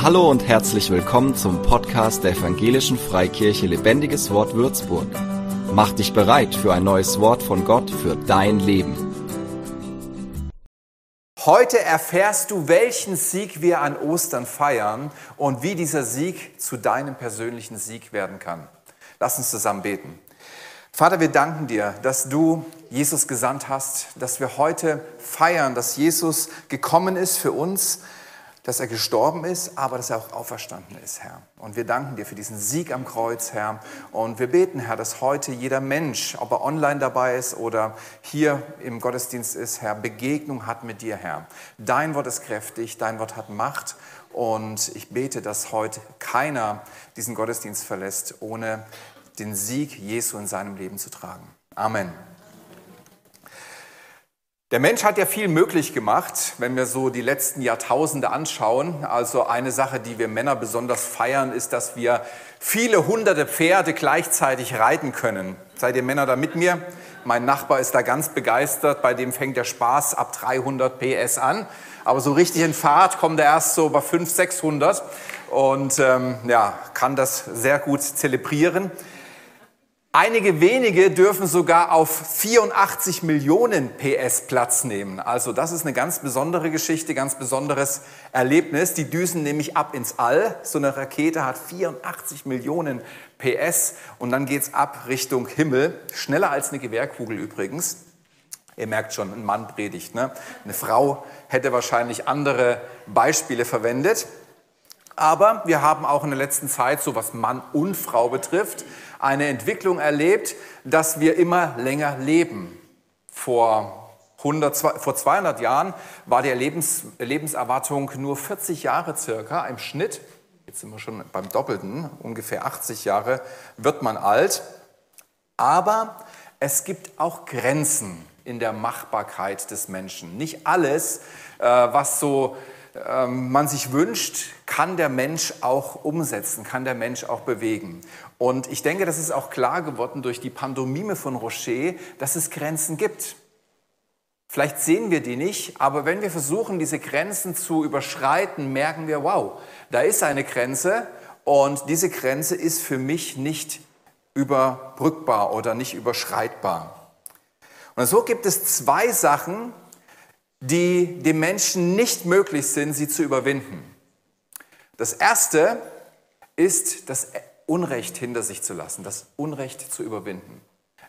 Hallo und herzlich willkommen zum Podcast der Evangelischen Freikirche Lebendiges Wort Würzburg. Mach dich bereit für ein neues Wort von Gott für dein Leben. Heute erfährst du, welchen Sieg wir an Ostern feiern und wie dieser Sieg zu deinem persönlichen Sieg werden kann. Lass uns zusammen beten. Vater, wir danken dir, dass du Jesus gesandt hast, dass wir heute feiern, dass Jesus gekommen ist für uns, dass er gestorben ist, aber dass er auch auferstanden ist, Herr. Und wir danken dir für diesen Sieg am Kreuz, Herr. Und wir beten, Herr, dass heute jeder Mensch, ob er online dabei ist oder hier im Gottesdienst ist, Herr, Begegnung hat mit dir, Herr. Dein Wort ist kräftig, dein Wort hat Macht. Und ich bete, dass heute keiner diesen Gottesdienst verlässt, ohne den Sieg Jesu in seinem Leben zu tragen. Amen. Der Mensch hat ja viel möglich gemacht, wenn wir so die letzten Jahrtausende anschauen. Also eine Sache, die wir Männer besonders feiern, ist, dass wir viele hunderte Pferde gleichzeitig reiten können. Seid ihr Männer da mit mir? Mein Nachbar ist da ganz begeistert, bei dem fängt der Spaß ab 300 PS an. Aber so richtig in Fahrt kommt er erst so bei 500, 600 und ähm, ja, kann das sehr gut zelebrieren. Einige wenige dürfen sogar auf 84 Millionen PS Platz nehmen. Also das ist eine ganz besondere Geschichte, ganz besonderes Erlebnis. Die düsen nämlich ab ins All. So eine Rakete hat 84 Millionen PS und dann geht's ab Richtung Himmel. Schneller als eine Gewehrkugel übrigens. Ihr merkt schon, ein Mann predigt. Ne? Eine Frau hätte wahrscheinlich andere Beispiele verwendet. Aber wir haben auch in der letzten Zeit, so was Mann und Frau betrifft, eine Entwicklung erlebt, dass wir immer länger leben. Vor, 100, vor 200 Jahren war die Lebens, Lebenserwartung nur 40 Jahre circa im Schnitt. Jetzt sind wir schon beim Doppelten, ungefähr 80 Jahre wird man alt. Aber es gibt auch Grenzen in der Machbarkeit des Menschen. Nicht alles, äh, was so man sich wünscht, kann der Mensch auch umsetzen, kann der Mensch auch bewegen. Und ich denke, das ist auch klar geworden durch die Pandomime von Rocher, dass es Grenzen gibt. Vielleicht sehen wir die nicht, aber wenn wir versuchen, diese Grenzen zu überschreiten, merken wir, wow, da ist eine Grenze und diese Grenze ist für mich nicht überbrückbar oder nicht überschreitbar. Und so gibt es zwei Sachen, die dem Menschen nicht möglich sind, sie zu überwinden. Das erste ist, das Unrecht hinter sich zu lassen, das Unrecht zu überwinden.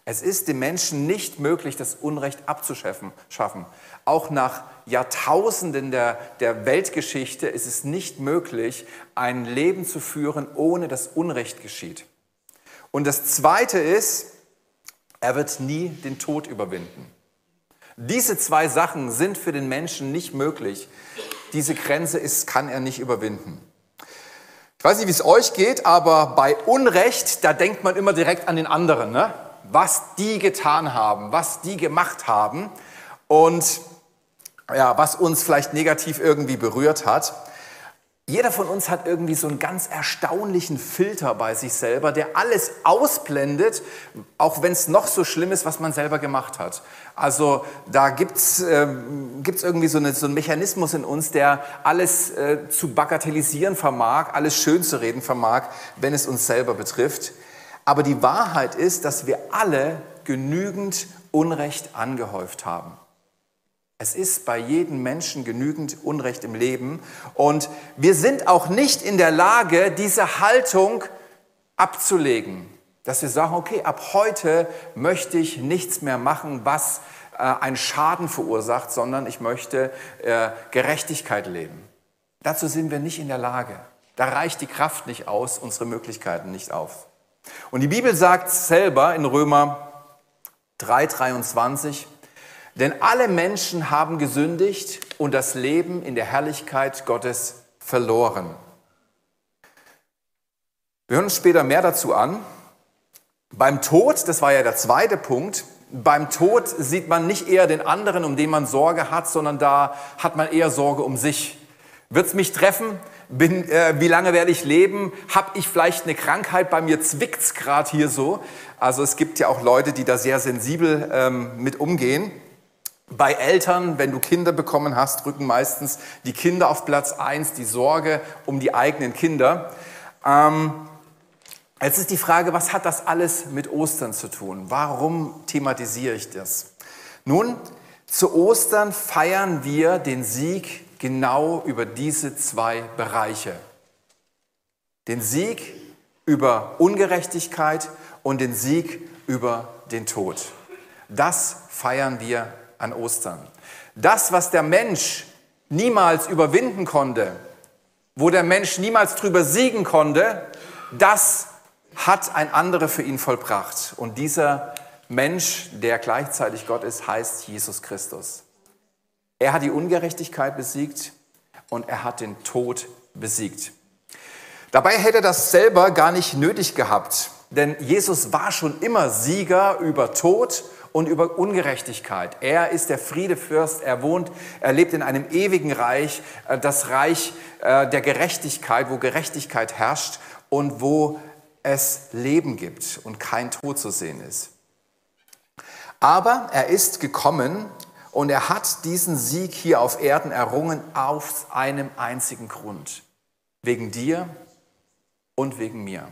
Es ist dem Menschen nicht möglich, das Unrecht abzuschaffen. Auch nach Jahrtausenden der, der Weltgeschichte ist es nicht möglich, ein Leben zu führen, ohne dass Unrecht geschieht. Und das Zweite ist, er wird nie den Tod überwinden. Diese zwei Sachen sind für den Menschen nicht möglich. Diese Grenze ist, kann er nicht überwinden. Ich weiß nicht, wie es euch geht, aber bei Unrecht, da denkt man immer direkt an den anderen, ne? was die getan haben, was die gemacht haben und ja, was uns vielleicht negativ irgendwie berührt hat. Jeder von uns hat irgendwie so einen ganz erstaunlichen Filter bei sich selber, der alles ausblendet, auch wenn es noch so schlimm ist, was man selber gemacht hat. Also da gibt's äh, gibt's irgendwie so, eine, so einen Mechanismus in uns, der alles äh, zu bagatellisieren vermag, alles schön zu reden vermag, wenn es uns selber betrifft. Aber die Wahrheit ist, dass wir alle genügend Unrecht angehäuft haben. Es ist bei jedem Menschen genügend Unrecht im Leben und wir sind auch nicht in der Lage, diese Haltung abzulegen. Dass wir sagen, okay, ab heute möchte ich nichts mehr machen, was äh, einen Schaden verursacht, sondern ich möchte äh, Gerechtigkeit leben. Dazu sind wir nicht in der Lage. Da reicht die Kraft nicht aus, unsere Möglichkeiten nicht auf. Und die Bibel sagt selber in Römer 3:23, denn alle Menschen haben gesündigt und das Leben in der Herrlichkeit Gottes verloren. Wir hören uns später mehr dazu an. Beim Tod, das war ja der zweite Punkt, beim Tod sieht man nicht eher den anderen, um den man Sorge hat, sondern da hat man eher Sorge um sich. Wird es mich treffen? Bin, äh, wie lange werde ich leben? Habe ich vielleicht eine Krankheit? Bei mir zwickt es gerade hier so. Also es gibt ja auch Leute, die da sehr sensibel ähm, mit umgehen. Bei Eltern, wenn du Kinder bekommen hast, rücken meistens die Kinder auf Platz eins, die Sorge um die eigenen Kinder. Ähm, jetzt ist die Frage, was hat das alles mit Ostern zu tun? Warum thematisiere ich das? Nun, zu Ostern feiern wir den Sieg genau über diese zwei Bereiche. Den Sieg über Ungerechtigkeit und den Sieg über den Tod. Das feiern wir an Ostern. Das, was der Mensch niemals überwinden konnte, wo der Mensch niemals drüber siegen konnte, das hat ein anderer für ihn vollbracht. Und dieser Mensch, der gleichzeitig Gott ist, heißt Jesus Christus. Er hat die Ungerechtigkeit besiegt und er hat den Tod besiegt. Dabei hätte er das selber gar nicht nötig gehabt, denn Jesus war schon immer Sieger über Tod und über Ungerechtigkeit. Er ist der Friedefürst, er wohnt, er lebt in einem ewigen Reich, äh, das Reich äh, der Gerechtigkeit, wo Gerechtigkeit herrscht und wo es Leben gibt und kein Tod zu sehen ist. Aber er ist gekommen und er hat diesen Sieg hier auf Erden errungen aus einem einzigen Grund. Wegen dir und wegen mir.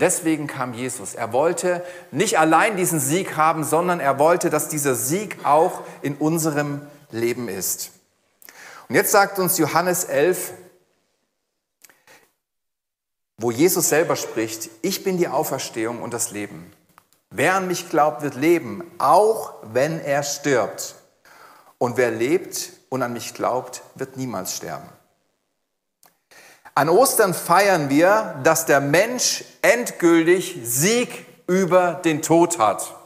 Deswegen kam Jesus. Er wollte nicht allein diesen Sieg haben, sondern er wollte, dass dieser Sieg auch in unserem Leben ist. Und jetzt sagt uns Johannes 11, wo Jesus selber spricht, ich bin die Auferstehung und das Leben. Wer an mich glaubt, wird leben, auch wenn er stirbt. Und wer lebt und an mich glaubt, wird niemals sterben. An Ostern feiern wir, dass der Mensch endgültig Sieg über den Tod hat.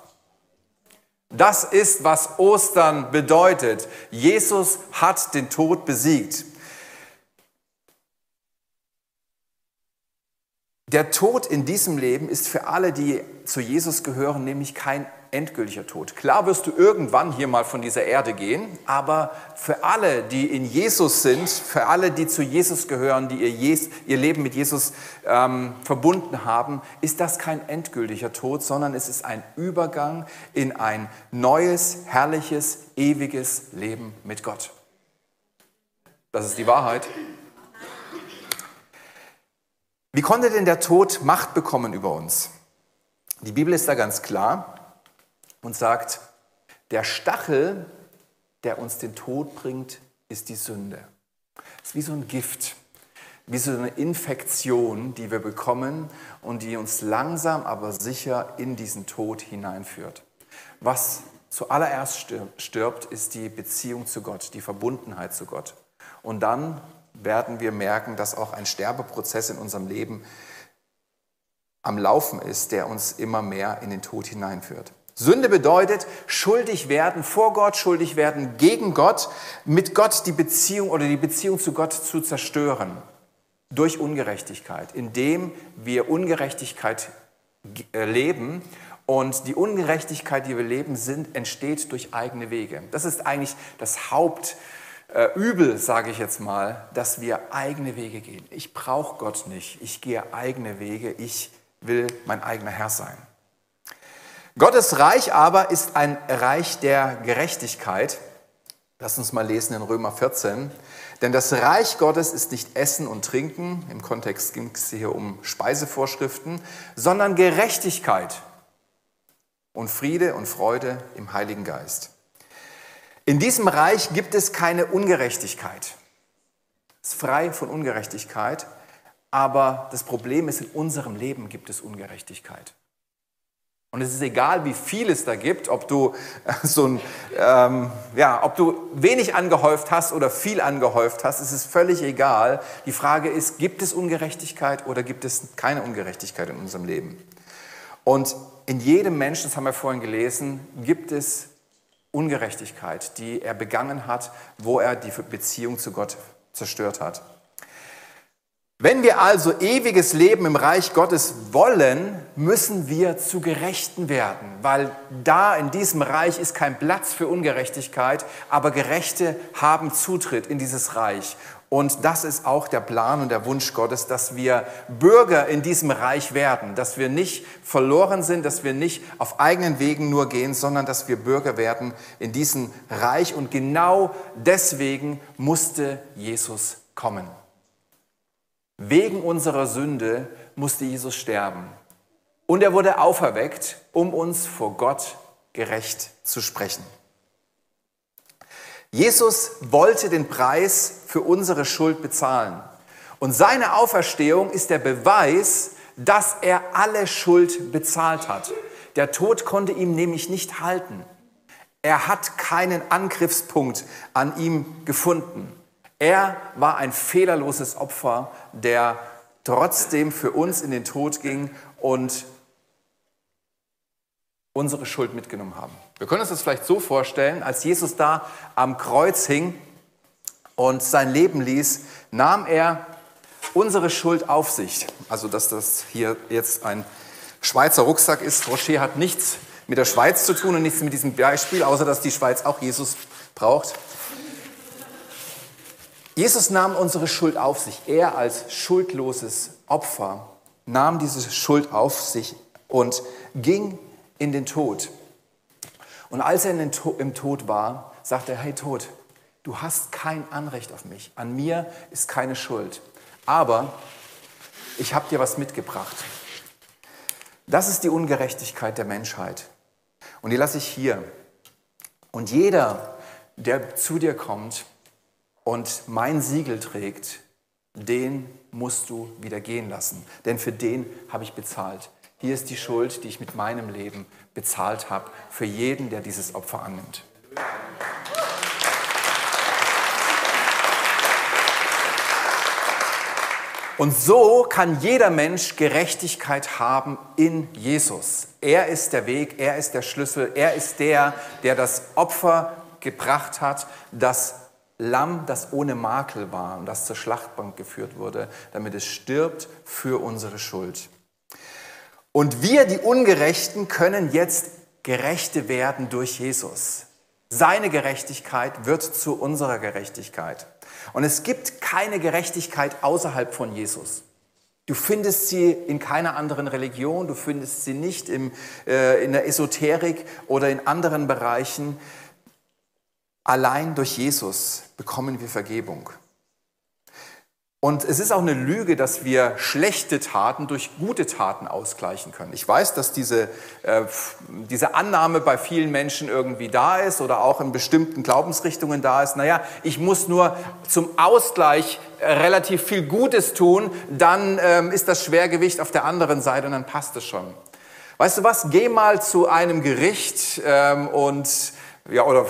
Das ist, was Ostern bedeutet. Jesus hat den Tod besiegt. Der Tod in diesem Leben ist für alle, die zu Jesus gehören, nämlich kein endgültiger Tod. Klar wirst du irgendwann hier mal von dieser Erde gehen, aber für alle, die in Jesus sind, für alle, die zu Jesus gehören, die ihr, ihr Leben mit Jesus ähm, verbunden haben, ist das kein endgültiger Tod, sondern es ist ein Übergang in ein neues, herrliches, ewiges Leben mit Gott. Das ist die Wahrheit. Wie konnte denn der Tod Macht bekommen über uns? Die Bibel ist da ganz klar und sagt, der Stachel, der uns den Tod bringt, ist die Sünde. Es ist wie so ein Gift, wie so eine Infektion, die wir bekommen und die uns langsam aber sicher in diesen Tod hineinführt. Was zuallererst stirbt, ist die Beziehung zu Gott, die Verbundenheit zu Gott. Und dann werden wir merken, dass auch ein Sterbeprozess in unserem Leben am Laufen ist, der uns immer mehr in den Tod hineinführt. Sünde bedeutet schuldig werden vor Gott, schuldig werden gegen Gott, mit Gott die Beziehung oder die Beziehung zu Gott zu zerstören durch Ungerechtigkeit, indem wir Ungerechtigkeit äh, leben und die Ungerechtigkeit, die wir leben, sind, entsteht durch eigene Wege. Das ist eigentlich das Hauptübel, äh, sage ich jetzt mal, dass wir eigene Wege gehen. Ich brauche Gott nicht, ich gehe eigene Wege, ich will mein eigener Herr sein. Gottes Reich aber ist ein Reich der Gerechtigkeit. Lass uns mal lesen in Römer 14. Denn das Reich Gottes ist nicht Essen und Trinken, im Kontext ging es hier um Speisevorschriften, sondern Gerechtigkeit und Friede und Freude im Heiligen Geist. In diesem Reich gibt es keine Ungerechtigkeit. Es ist frei von Ungerechtigkeit, aber das Problem ist, in unserem Leben gibt es Ungerechtigkeit. Und es ist egal, wie viel es da gibt, ob du, äh, so ein, ähm, ja, ob du wenig angehäuft hast oder viel angehäuft hast, es ist völlig egal. Die Frage ist, gibt es Ungerechtigkeit oder gibt es keine Ungerechtigkeit in unserem Leben? Und in jedem Menschen, das haben wir vorhin gelesen, gibt es Ungerechtigkeit, die er begangen hat, wo er die Beziehung zu Gott zerstört hat. Wenn wir also ewiges Leben im Reich Gottes wollen, müssen wir zu Gerechten werden, weil da in diesem Reich ist kein Platz für Ungerechtigkeit, aber Gerechte haben Zutritt in dieses Reich. Und das ist auch der Plan und der Wunsch Gottes, dass wir Bürger in diesem Reich werden, dass wir nicht verloren sind, dass wir nicht auf eigenen Wegen nur gehen, sondern dass wir Bürger werden in diesem Reich. Und genau deswegen musste Jesus kommen. Wegen unserer Sünde musste Jesus sterben. Und er wurde auferweckt, um uns vor Gott gerecht zu sprechen. Jesus wollte den Preis für unsere Schuld bezahlen. Und seine Auferstehung ist der Beweis, dass er alle Schuld bezahlt hat. Der Tod konnte ihm nämlich nicht halten. Er hat keinen Angriffspunkt an ihm gefunden. Er war ein fehlerloses Opfer, der trotzdem für uns in den Tod ging und unsere Schuld mitgenommen haben. Wir können uns das vielleicht so vorstellen, als Jesus da am Kreuz hing und sein Leben ließ, nahm er unsere Schuld auf sich. Also, dass das hier jetzt ein Schweizer Rucksack ist. Rocher hat nichts mit der Schweiz zu tun und nichts mit diesem Beispiel, außer dass die Schweiz auch Jesus braucht. Jesus nahm unsere Schuld auf sich. Er als schuldloses Opfer nahm diese Schuld auf sich und ging in den Tod. Und als er im Tod war, sagte er, hey Tod, du hast kein Anrecht auf mich. An mir ist keine Schuld. Aber ich habe dir was mitgebracht. Das ist die Ungerechtigkeit der Menschheit. Und die lasse ich hier. Und jeder, der zu dir kommt und mein Siegel trägt, den musst du wieder gehen lassen. Denn für den habe ich bezahlt. Hier ist die Schuld, die ich mit meinem Leben bezahlt habe, für jeden, der dieses Opfer annimmt. Und so kann jeder Mensch Gerechtigkeit haben in Jesus. Er ist der Weg, er ist der Schlüssel, er ist der, der das Opfer gebracht hat, das Lamm, das ohne Makel war und das zur Schlachtbank geführt wurde, damit es stirbt für unsere Schuld. Und wir, die Ungerechten, können jetzt Gerechte werden durch Jesus. Seine Gerechtigkeit wird zu unserer Gerechtigkeit. Und es gibt keine Gerechtigkeit außerhalb von Jesus. Du findest sie in keiner anderen Religion, du findest sie nicht im, äh, in der Esoterik oder in anderen Bereichen. Allein durch Jesus bekommen wir Vergebung. Und es ist auch eine Lüge, dass wir schlechte Taten durch gute Taten ausgleichen können. Ich weiß, dass diese, äh, diese Annahme bei vielen Menschen irgendwie da ist oder auch in bestimmten Glaubensrichtungen da ist. Naja, ich muss nur zum Ausgleich äh, relativ viel Gutes tun, dann ähm, ist das Schwergewicht auf der anderen Seite und dann passt es schon. Weißt du was? Geh mal zu einem Gericht ähm, und ja, oder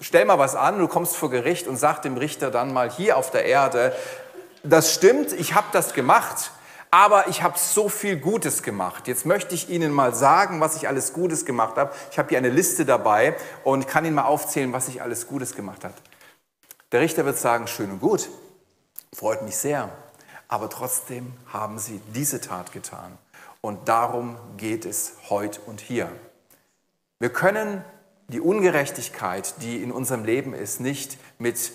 stell mal was an, du kommst vor Gericht und sag dem Richter dann mal hier auf der Erde, das stimmt, ich habe das gemacht, aber ich habe so viel Gutes gemacht. Jetzt möchte ich Ihnen mal sagen, was ich alles Gutes gemacht habe. Ich habe hier eine Liste dabei und kann Ihnen mal aufzählen, was ich alles Gutes gemacht habe. Der Richter wird sagen, schön und gut, freut mich sehr, aber trotzdem haben Sie diese Tat getan. Und darum geht es heute und hier. Wir können die Ungerechtigkeit, die in unserem Leben ist, nicht mit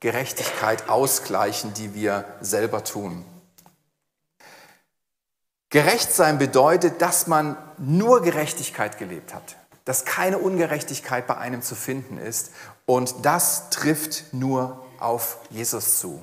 Gerechtigkeit ausgleichen, die wir selber tun. Gerecht sein bedeutet, dass man nur Gerechtigkeit gelebt hat, dass keine Ungerechtigkeit bei einem zu finden ist und das trifft nur auf Jesus zu.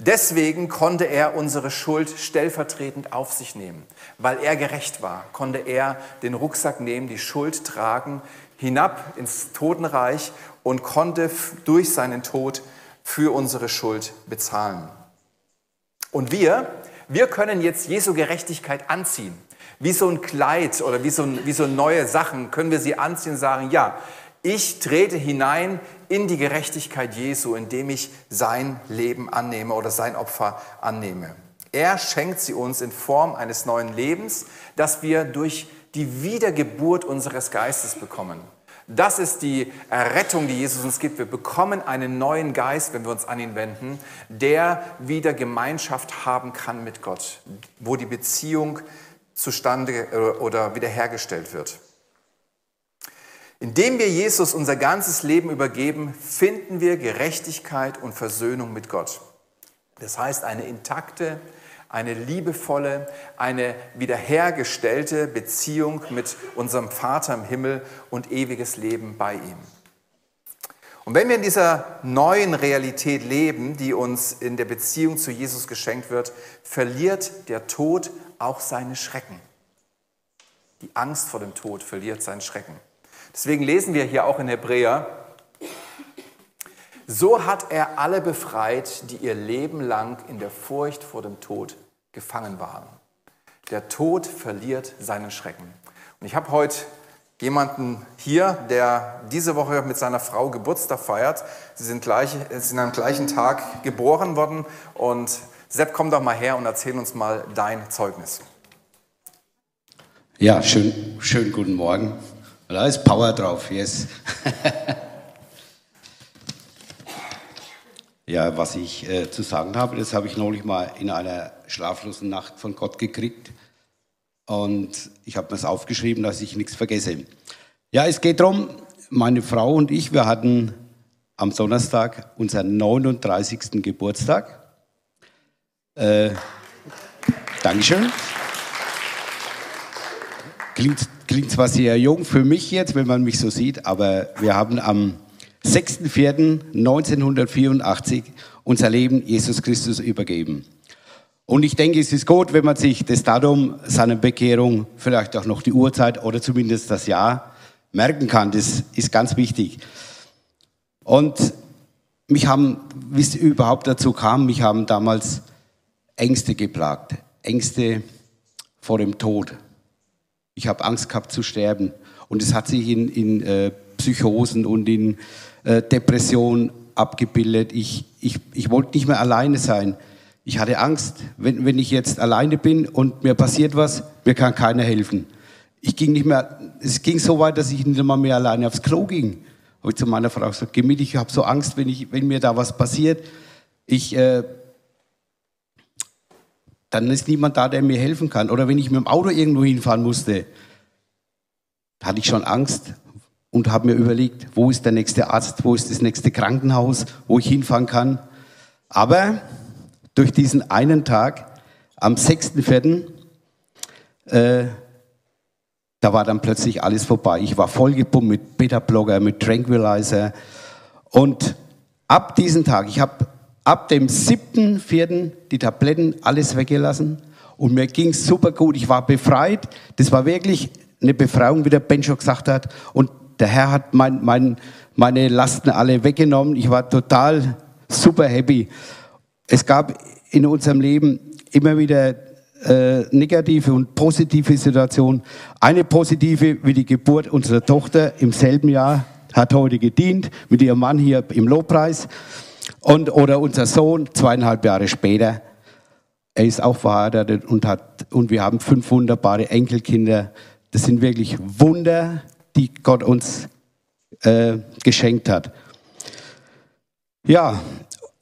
Deswegen konnte er unsere Schuld stellvertretend auf sich nehmen. Weil er gerecht war, konnte er den Rucksack nehmen, die Schuld tragen, hinab ins Totenreich und konnte durch seinen Tod für unsere Schuld bezahlen. Und wir, wir können jetzt Jesu Gerechtigkeit anziehen. Wie so ein Kleid oder wie so, wie so neue Sachen können wir sie anziehen und sagen, ja, ich trete hinein in die Gerechtigkeit Jesu, indem ich sein Leben annehme oder sein Opfer annehme. Er schenkt sie uns in Form eines neuen Lebens, das wir durch die Wiedergeburt unseres Geistes bekommen. Das ist die Errettung, die Jesus uns gibt. Wir bekommen einen neuen Geist, wenn wir uns an ihn wenden, der wieder Gemeinschaft haben kann mit Gott, wo die Beziehung zustande äh, oder wiederhergestellt wird. Indem wir Jesus unser ganzes Leben übergeben, finden wir Gerechtigkeit und Versöhnung mit Gott. Das heißt, eine intakte, eine liebevolle, eine wiederhergestellte Beziehung mit unserem Vater im Himmel und ewiges Leben bei ihm. Und wenn wir in dieser neuen Realität leben, die uns in der Beziehung zu Jesus geschenkt wird, verliert der Tod auch seine Schrecken. Die Angst vor dem Tod verliert seinen Schrecken. Deswegen lesen wir hier auch in Hebräer, so hat er alle befreit, die ihr Leben lang in der Furcht vor dem Tod gefangen waren. Der Tod verliert seinen Schrecken. Und ich habe heute jemanden hier, der diese Woche mit seiner Frau Geburtstag feiert. Sie sind, gleich, sind am gleichen Tag geboren worden. Und Sepp, komm doch mal her und erzähl uns mal dein Zeugnis. Ja, schön, schönen guten Morgen. Da ist Power drauf, yes. ja, was ich äh, zu sagen habe, das habe ich neulich mal in einer schlaflosen Nacht von Gott gekriegt. Und ich habe mir es aufgeschrieben, dass ich nichts vergesse. Ja, es geht darum, meine Frau und ich, wir hatten am Donnerstag unseren 39. Geburtstag. Äh, Dankeschön. Klingt, klingt zwar sehr jung für mich jetzt, wenn man mich so sieht, aber wir haben am 6.4.1984 unser Leben Jesus Christus übergeben. Und ich denke, es ist gut, wenn man sich das Datum seiner Bekehrung, vielleicht auch noch die Uhrzeit oder zumindest das Jahr merken kann. Das ist ganz wichtig. Und mich haben, wie es überhaupt dazu kam, mich haben damals Ängste geplagt. Ängste vor dem Tod. Ich habe Angst gehabt zu sterben. Und es hat sich in, in äh, Psychosen und in äh, Depressionen abgebildet. Ich, ich, ich wollte nicht mehr alleine sein. Ich hatte Angst, wenn, wenn ich jetzt alleine bin und mir passiert was, mir kann keiner helfen. Ich ging nicht mehr, es ging so weit, dass ich nicht mal mehr alleine aufs Klo ging. Habe ich zu meiner Frau gesagt, geh mit, ich habe so Angst, wenn, ich, wenn mir da was passiert. Ich, äh, dann ist niemand da, der mir helfen kann. Oder wenn ich mit dem Auto irgendwo hinfahren musste, hatte ich schon Angst und habe mir überlegt, wo ist der nächste Arzt, wo ist das nächste Krankenhaus, wo ich hinfahren kann. Aber durch diesen einen Tag am 6.4., äh, da war dann plötzlich alles vorbei. Ich war vollgepumpt mit Beta-Blocker, mit Tranquilizer. Und ab diesem Tag, ich habe ab dem 7.4. die Tabletten alles weggelassen und mir ging es super gut. Ich war befreit. Das war wirklich eine Befreiung, wie der Ben schon gesagt hat. Und der Herr hat mein, mein, meine Lasten alle weggenommen. Ich war total super happy. Es gab in unserem Leben immer wieder äh, negative und positive Situationen. Eine positive, wie die Geburt unserer Tochter im selben Jahr, hat heute gedient, mit ihrem Mann hier im Lobpreis. Und, oder unser Sohn, zweieinhalb Jahre später, er ist auch verheiratet und, hat, und wir haben fünf wunderbare Enkelkinder. Das sind wirklich Wunder, die Gott uns äh, geschenkt hat. Ja,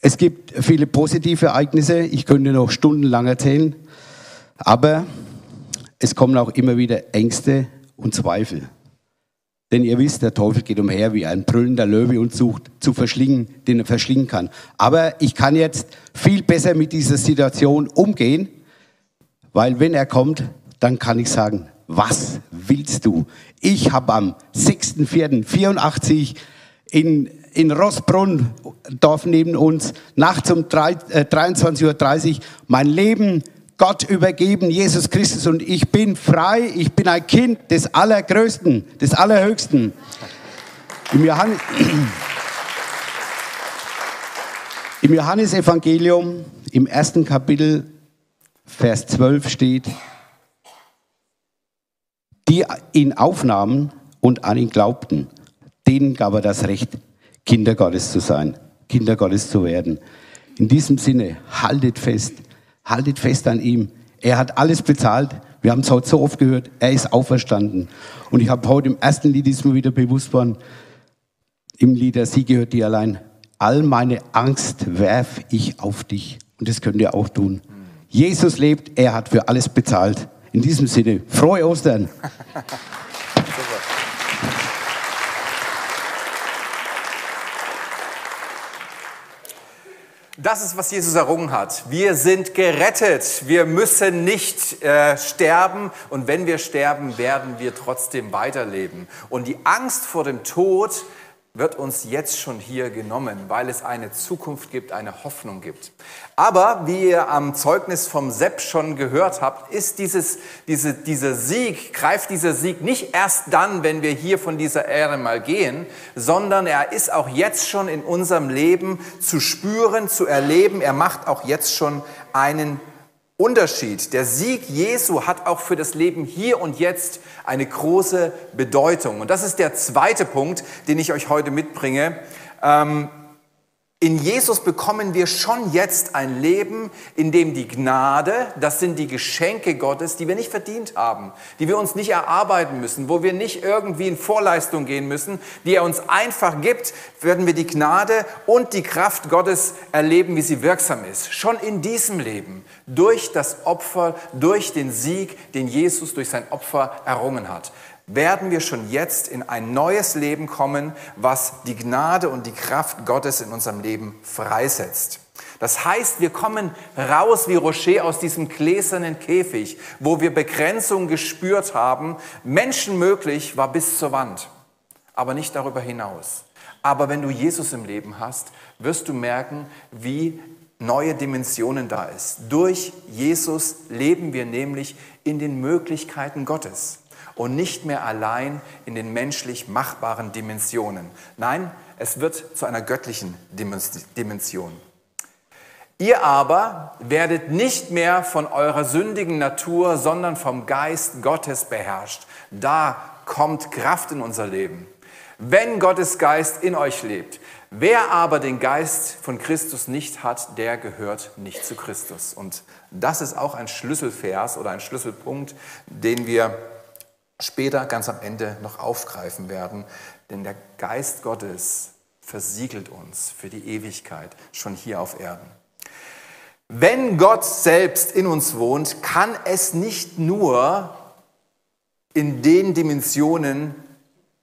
es gibt viele positive Ereignisse, ich könnte noch stundenlang erzählen, aber es kommen auch immer wieder Ängste und Zweifel. Denn ihr wisst, der Teufel geht umher wie ein brüllender Löwe und sucht zu verschlingen, den er verschlingen kann. Aber ich kann jetzt viel besser mit dieser Situation umgehen, weil wenn er kommt, dann kann ich sagen, was willst du? Ich habe am 6.4.84 in in Rossbrunn, Dorf neben uns, nachts um 23.30 Uhr mein Leben Gott übergeben, Jesus Christus, und ich bin frei, ich bin ein Kind des Allergrößten, des Allerhöchsten. Im, Johannes, im Johannesevangelium, im ersten Kapitel, Vers 12 steht, die ihn aufnahmen und an ihn glaubten, denen gab er das Recht, Kinder Gottes zu sein, Kinder Gottes zu werden. In diesem Sinne, haltet fest, haltet fest an ihm. Er hat alles bezahlt. Wir haben es heute so oft gehört. Er ist auferstanden. Und ich habe heute im ersten Lied ist mir wieder bewusst worden, im Lied der Sie gehört dir allein. All meine Angst werf ich auf dich. Und das könnt ihr auch tun. Jesus lebt, er hat für alles bezahlt. In diesem Sinne, frohe Ostern. Das ist, was Jesus errungen hat. Wir sind gerettet. Wir müssen nicht äh, sterben. Und wenn wir sterben, werden wir trotzdem weiterleben. Und die Angst vor dem Tod wird uns jetzt schon hier genommen, weil es eine Zukunft gibt, eine Hoffnung gibt. Aber wie ihr am Zeugnis vom Sepp schon gehört habt, ist dieses, diese, dieser Sieg, greift dieser Sieg nicht erst dann, wenn wir hier von dieser Erde mal gehen, sondern er ist auch jetzt schon in unserem Leben zu spüren, zu erleben. Er macht auch jetzt schon einen Unterschied. Der Sieg Jesu hat auch für das Leben hier und jetzt eine große Bedeutung. Und das ist der zweite Punkt, den ich euch heute mitbringe. Ähm, in Jesus bekommen wir schon jetzt ein Leben, in dem die Gnade, das sind die Geschenke Gottes, die wir nicht verdient haben, die wir uns nicht erarbeiten müssen, wo wir nicht irgendwie in Vorleistung gehen müssen, die er uns einfach gibt, werden wir die Gnade und die Kraft Gottes erleben, wie sie wirksam ist. Schon in diesem Leben, durch das Opfer, durch den Sieg, den Jesus durch sein Opfer errungen hat werden wir schon jetzt in ein neues Leben kommen, was die Gnade und die Kraft Gottes in unserem Leben freisetzt. Das heißt, wir kommen raus wie Rocher aus diesem gläsernen Käfig, wo wir Begrenzung gespürt haben. Menschenmöglich war bis zur Wand, aber nicht darüber hinaus. Aber wenn du Jesus im Leben hast, wirst du merken, wie neue Dimensionen da ist. Durch Jesus leben wir nämlich in den Möglichkeiten Gottes und nicht mehr allein in den menschlich machbaren Dimensionen. Nein, es wird zu einer göttlichen Dimension. Ihr aber werdet nicht mehr von eurer sündigen Natur, sondern vom Geist Gottes beherrscht. Da kommt Kraft in unser Leben. Wenn Gottes Geist in euch lebt, wer aber den Geist von Christus nicht hat, der gehört nicht zu Christus. Und das ist auch ein Schlüsselvers oder ein Schlüsselpunkt, den wir später ganz am Ende noch aufgreifen werden. Denn der Geist Gottes versiegelt uns für die Ewigkeit schon hier auf Erden. Wenn Gott selbst in uns wohnt, kann es nicht nur in den Dimensionen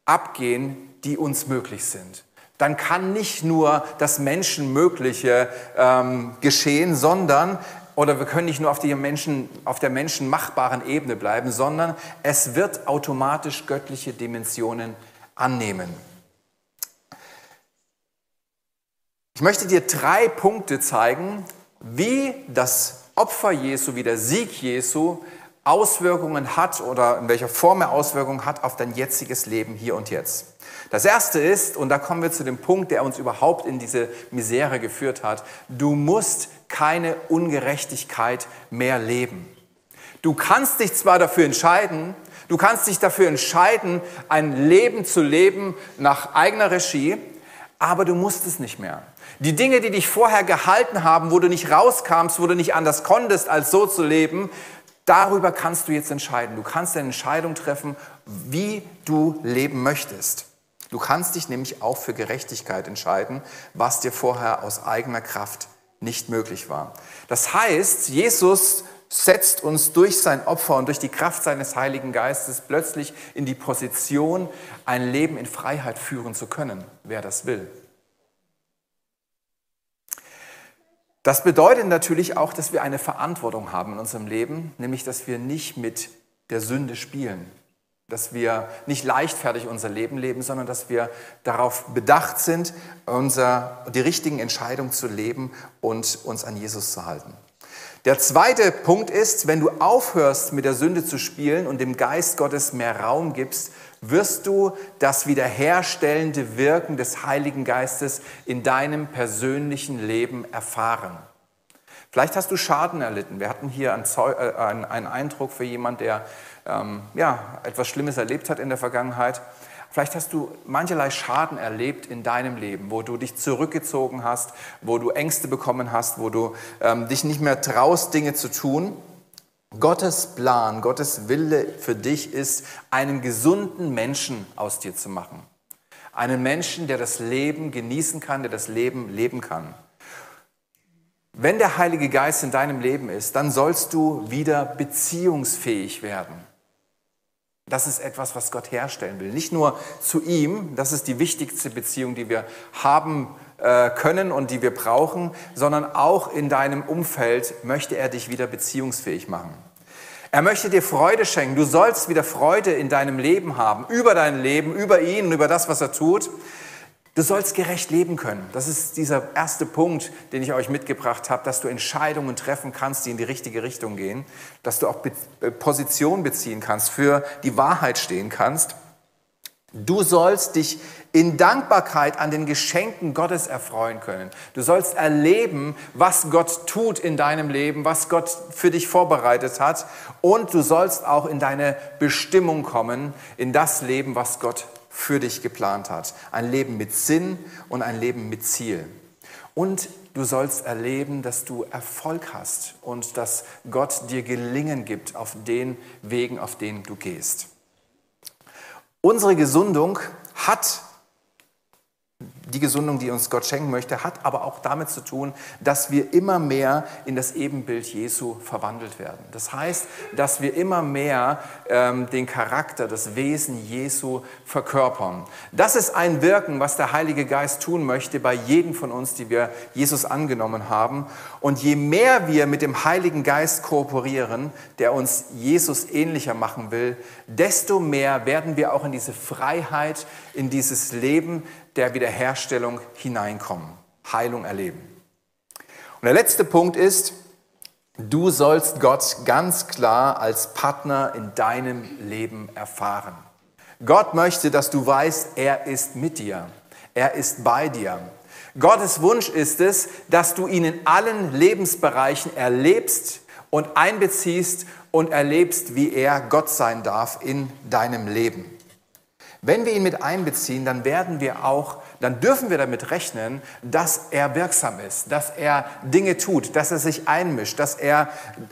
abgehen, die uns möglich sind. Dann kann nicht nur das Menschenmögliche ähm, geschehen, sondern oder wir können nicht nur auf, die Menschen, auf der menschenmachbaren Ebene bleiben, sondern es wird automatisch göttliche Dimensionen annehmen. Ich möchte dir drei Punkte zeigen, wie das Opfer Jesu, wie der Sieg Jesu Auswirkungen hat oder in welcher Form er Auswirkungen hat auf dein jetziges Leben hier und jetzt. Das erste ist, und da kommen wir zu dem Punkt, der uns überhaupt in diese Misere geführt hat, du musst keine Ungerechtigkeit mehr leben. Du kannst dich zwar dafür entscheiden, du kannst dich dafür entscheiden, ein Leben zu leben nach eigener Regie, aber du musst es nicht mehr. Die Dinge, die dich vorher gehalten haben, wo du nicht rauskamst, wo du nicht anders konntest, als so zu leben, darüber kannst du jetzt entscheiden. Du kannst eine Entscheidung treffen, wie du leben möchtest. Du kannst dich nämlich auch für Gerechtigkeit entscheiden, was dir vorher aus eigener Kraft nicht möglich war. Das heißt, Jesus setzt uns durch sein Opfer und durch die Kraft seines Heiligen Geistes plötzlich in die Position, ein Leben in Freiheit führen zu können, wer das will. Das bedeutet natürlich auch, dass wir eine Verantwortung haben in unserem Leben, nämlich dass wir nicht mit der Sünde spielen, dass wir nicht leichtfertig unser Leben leben, sondern dass wir darauf bedacht sind, unser, die richtigen Entscheidungen zu leben und uns an Jesus zu halten. Der zweite Punkt ist, wenn du aufhörst mit der Sünde zu spielen und dem Geist Gottes mehr Raum gibst, wirst du das wiederherstellende Wirken des Heiligen Geistes in deinem persönlichen Leben erfahren. Vielleicht hast du Schaden erlitten. Wir hatten hier äh, einen, Eindruck für jemanden, der ähm, ja, etwas Schlimmes erlebt hat in der Vergangenheit. Vielleicht hast du mancherlei Schaden erlebt in deinem Leben, wo du dich zurückgezogen hast, wo du Ängste bekommen hast, wo du ähm, dich nicht mehr traust, Dinge zu tun. Gottes Plan, Gottes Wille für dich ist, einen gesunden Menschen aus dir zu machen. Einen Menschen, der das Leben genießen kann, der das Leben leben kann. Wenn der Heilige Geist in deinem Leben ist, dann sollst du wieder beziehungsfähig werden. Das ist etwas, was Gott herstellen will. Nicht nur zu ihm, das ist die wichtigste Beziehung, die wir haben äh, können und die wir brauchen, sondern auch in deinem Umfeld möchte er dich wieder beziehungsfähig machen. Er möchte dir Freude schenken. Du sollst wieder Freude in deinem Leben haben, über dein Leben, über ihn und über das, was er tut. Du sollst gerecht leben können. Das ist dieser erste Punkt, den ich euch mitgebracht habe, dass du Entscheidungen treffen kannst, die in die richtige Richtung gehen, dass du auch äh, Position beziehen kannst, für die Wahrheit stehen kannst. Du sollst dich in Dankbarkeit an den Geschenken Gottes erfreuen können. Du sollst erleben, was Gott tut in deinem Leben, was Gott für dich vorbereitet hat. Und du sollst auch in deine Bestimmung kommen, in das Leben, was Gott für dich geplant hat. Ein Leben mit Sinn und ein Leben mit Ziel. Und du sollst erleben, dass du Erfolg hast und dass Gott dir Gelingen gibt auf den Wegen, auf denen du gehst. Unsere Gesundung hat die Gesundung, die uns Gott schenken möchte, hat aber auch damit zu tun, dass wir immer mehr in das Ebenbild Jesu verwandelt werden. Das heißt, dass wir immer mehr ähm, den Charakter, das Wesen Jesu verkörpern. Das ist ein Wirken, was der Heilige Geist tun möchte bei jedem von uns, die wir Jesus angenommen haben. Und je mehr wir mit dem Heiligen Geist kooperieren, der uns Jesus ähnlicher machen will, desto mehr werden wir auch in diese Freiheit, in dieses Leben der Wiederherstellung hineinkommen, Heilung erleben. Und der letzte Punkt ist, du sollst Gott ganz klar als Partner in deinem Leben erfahren. Gott möchte, dass du weißt, er ist mit dir, er ist bei dir. Gottes Wunsch ist es, dass du ihn in allen Lebensbereichen erlebst und einbeziehst und erlebst, wie er Gott sein darf in deinem Leben. Wenn wir ihn mit einbeziehen, dann werden wir auch, dann dürfen wir damit rechnen, dass er wirksam ist, dass er Dinge tut, dass er sich einmischt, dass er,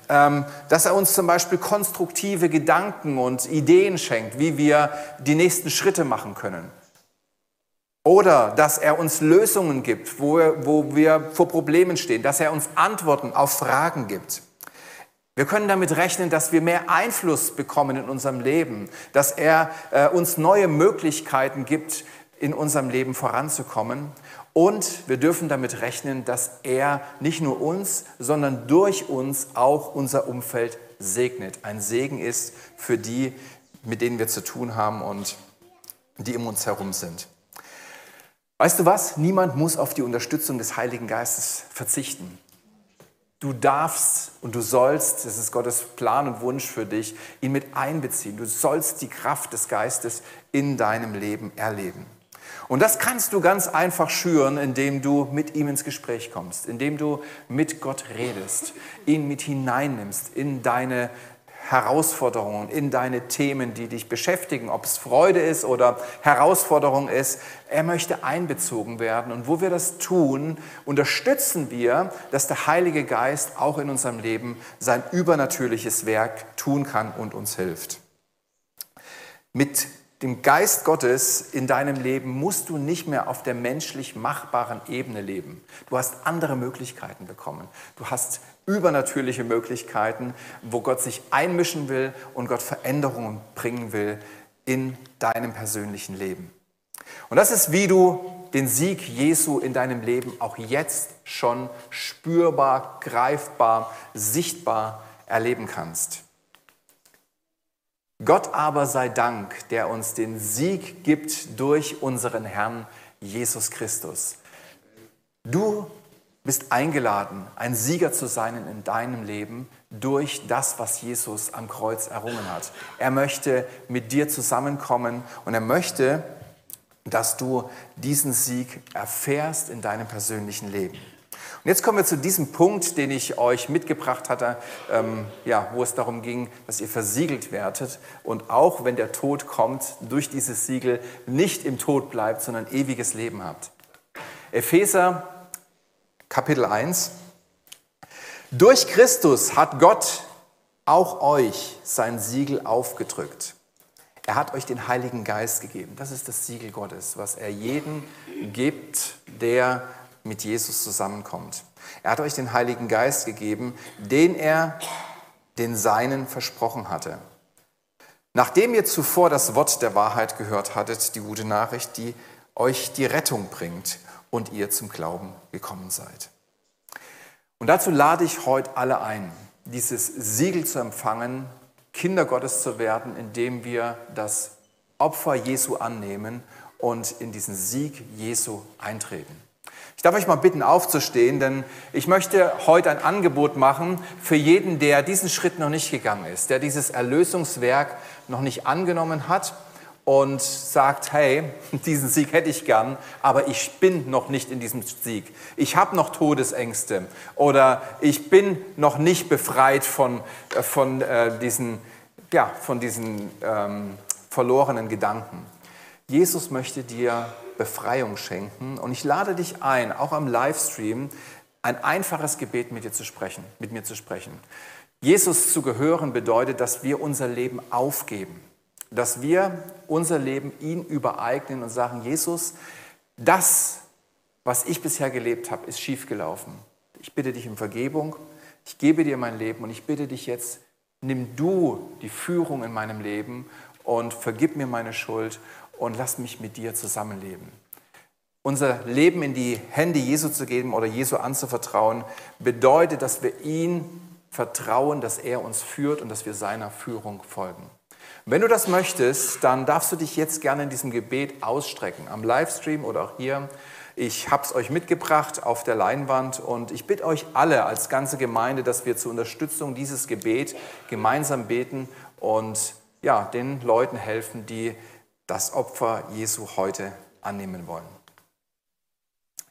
ähm, dass er uns zum Beispiel konstruktive Gedanken und Ideen schenkt, wie wir die nächsten Schritte machen können. Oder dass er uns Lösungen gibt, wo wo wir vor Problemen stehen, dass er uns Antworten auf Fragen gibt. Wir können damit rechnen, dass wir mehr Einfluss bekommen in unserem Leben, dass er äh, uns neue Möglichkeiten gibt, in unserem Leben voranzukommen. Und wir dürfen damit rechnen, dass er nicht nur uns, sondern durch uns auch unser Umfeld segnet. Ein Segen ist für die, mit denen wir zu tun haben und die um uns herum sind. Weißt du was? Niemand muss auf die Unterstützung des Heiligen Geistes verzichten. Du darfst und du sollst, das ist Gottes Plan und Wunsch für dich, ihn mit einbeziehen. Du sollst die Kraft des Geistes in deinem Leben erleben. Und das kannst du ganz einfach schüren, indem du mit ihm ins Gespräch kommst, indem du mit Gott redest, ihn mit hineinnimmst in deine Herausforderungen, in deine Themen, die dich beschäftigen, ob es Freude ist oder Herausforderung ist. Er möchte einbezogen werden. Und wo wir das tun, unterstützen wir, dass der Heilige Geist auch in unserem Leben sein übernatürliches Werk tun kann und uns hilft. Mit dem Geist Gottes in deinem Leben musst du nicht mehr auf der menschlich machbaren Ebene leben. Du hast andere Möglichkeiten bekommen. Du hast übernatürliche Möglichkeiten, wo Gott sich einmischen will und Gott Veränderungen bringen will in deinem persönlichen Leben. Und das ist, wie du den Sieg Jesu in deinem Leben auch jetzt schon spürbar, greifbar, sichtbar erleben kannst. Gott aber sei Dank, der uns den Sieg gibt durch unseren Herrn Jesus Christus. Du bist eingeladen, ein Sieger zu sein in deinem Leben durch das, was Jesus am Kreuz errungen hat. Er möchte mit dir zusammenkommen und er möchte, dass du diesen Sieg erfährst in deinem persönlichen Leben. Und jetzt kommen wir zu diesem Punkt, den ich euch mitgebracht hatte, ähm, ja, wo es darum ging, dass ihr versiegelt werdet und auch wenn der Tod kommt, durch dieses Siegel nicht im Tod bleibt, sondern ewiges Leben habt. Epheser Kapitel 1. Durch Christus hat Gott auch euch sein Siegel aufgedrückt. Er hat euch den Heiligen Geist gegeben. Das ist das Siegel Gottes, was er jedem gibt, der mit Jesus zusammenkommt. Er hat euch den Heiligen Geist gegeben, den er den Seinen versprochen hatte. Nachdem ihr zuvor das Wort der Wahrheit gehört hattet, die gute Nachricht, die euch die Rettung bringt und ihr zum Glauben gekommen seid. Und dazu lade ich heute alle ein, dieses Siegel zu empfangen, Kinder Gottes zu werden, indem wir das Opfer Jesu annehmen und in diesen Sieg Jesu eintreten. Ich darf euch mal bitten, aufzustehen, denn ich möchte heute ein Angebot machen für jeden, der diesen Schritt noch nicht gegangen ist, der dieses Erlösungswerk noch nicht angenommen hat und sagt, hey, diesen Sieg hätte ich gern, aber ich bin noch nicht in diesem Sieg. Ich habe noch Todesängste oder ich bin noch nicht befreit von, äh, von äh, diesen, ja, von diesen ähm, verlorenen Gedanken. Jesus möchte dir Befreiung schenken und ich lade dich ein, auch am Livestream, ein einfaches Gebet mit dir zu sprechen, mit mir zu sprechen. Jesus zu gehören bedeutet, dass wir unser Leben aufgeben dass wir unser Leben ihm übereignen und sagen, Jesus, das, was ich bisher gelebt habe, ist schiefgelaufen. Ich bitte dich um Vergebung, ich gebe dir mein Leben und ich bitte dich jetzt, nimm du die Führung in meinem Leben und vergib mir meine Schuld und lass mich mit dir zusammenleben. Unser Leben in die Hände Jesu zu geben oder Jesu anzuvertrauen, bedeutet, dass wir ihm vertrauen, dass er uns führt und dass wir seiner Führung folgen. Wenn du das möchtest, dann darfst du dich jetzt gerne in diesem Gebet ausstrecken, am Livestream oder auch hier. Ich habe es euch mitgebracht auf der Leinwand und ich bitte euch alle als ganze Gemeinde, dass wir zur Unterstützung dieses Gebet gemeinsam beten und ja, den Leuten helfen, die das Opfer Jesu heute annehmen wollen.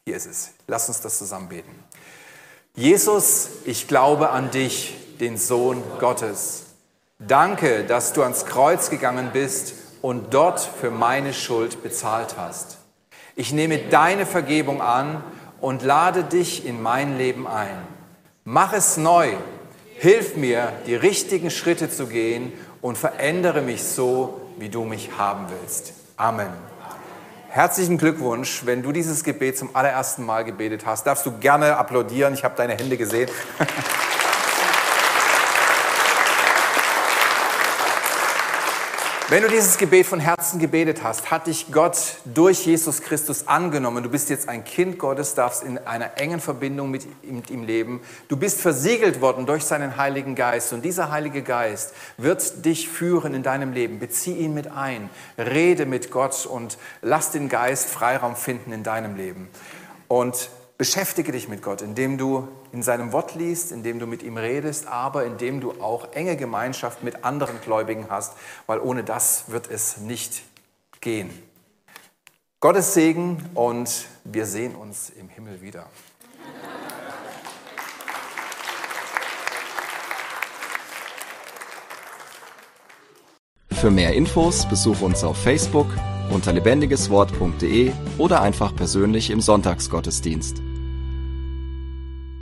Hier ist es. Lass uns das zusammen beten. Jesus, ich glaube an dich, den Sohn Gottes Danke, dass du ans Kreuz gegangen bist und dort für meine Schuld bezahlt hast. Ich nehme deine Vergebung an und lade dich in mein Leben ein. Mach es neu. Hilf mir, die richtigen Schritte zu gehen und verändere mich so, wie du mich haben willst. Amen. Herzlichen Glückwunsch, wenn du dieses Gebet zum allerersten Mal gebetet hast. Darfst du gerne applaudieren. Ich habe deine Hände gesehen. Wenn du dieses Gebet von Herzen gebetet hast, hat dich Gott durch Jesus Christus angenommen. Du bist jetzt ein Kind Gottes, darfst in einer engen Verbindung mit ihm leben. Du bist versiegelt worden durch seinen Heiligen Geist. Und dieser Heilige Geist wird dich führen in deinem Leben. Bezieh ihn mit ein. Rede mit Gott und lass den Geist Freiraum finden in deinem Leben. Und Beschäftige dich mit Gott, indem du in seinem Wort liest, indem du mit ihm redest, aber indem du auch enge Gemeinschaft mit anderen Gläubigen hast, weil ohne das wird es nicht gehen. Gottes Segen und wir sehen uns im Himmel wieder. Für mehr Infos besuche uns auf Facebook unter lebendigeswort.de oder einfach persönlich im Sonntagsgottesdienst.